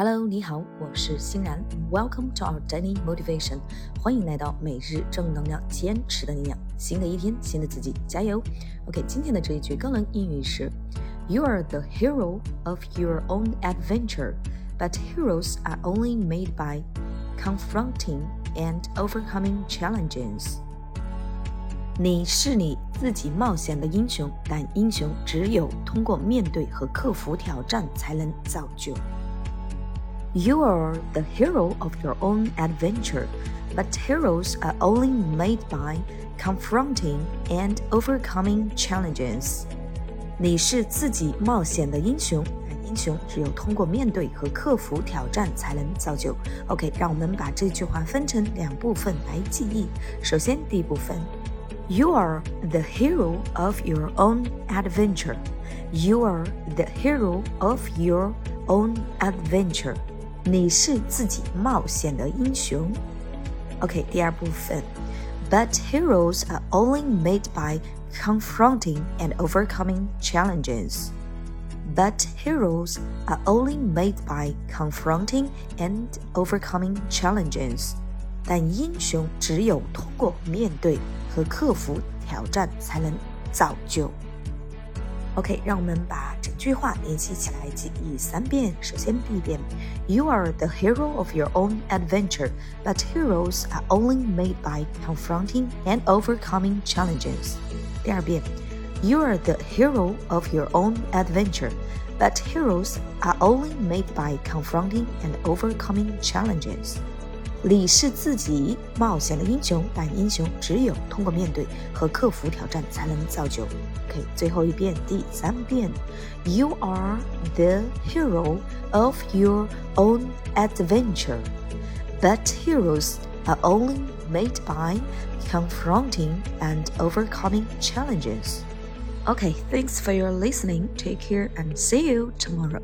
Hello，你好，我是欣然。Welcome to our daily motivation，欢迎来到每日正能量，坚持的力量。新的一天，新的自己，加油！OK，今天的这一句高能英语是：You are the hero of your own adventure, but heroes are only made by confronting and overcoming challenges. 你是你自己冒险的英雄，但英雄只有通过面对和克服挑战才能造就。You are the hero of your own adventure, but heroes are only made by confronting and overcoming challenges. 你是自己冒险的英雄，英雄只有通过面对和克服挑战才能造就。OK，让我们把这句话分成两部分来记忆。首先，第一部分，You are the hero of your own adventure. You are the hero of your own adventure. 你是自己冒险的英雄。OK，第二部分，But heroes are only made by confronting and overcoming challenges. But heroes are only made by confronting and overcoming challenges. 但英雄只有通过面对和克服挑战才能造就。OK，让我们把整句话联系起来记忆三遍。首先第一遍，You are the hero of your own adventure, but heroes are only made by confronting and overcoming challenges。第二遍，You are the hero of your own adventure, but heroes are only made by confronting and overcoming challenges。李是自己冒险的英雄，但英雄只有通过面对和克服挑战，才能造就。OK，最后一遍，第三遍，You are the hero of your own adventure, but heroes are only made by confronting and overcoming challenges. Okay, thanks for your listening. Take care and see you tomorrow.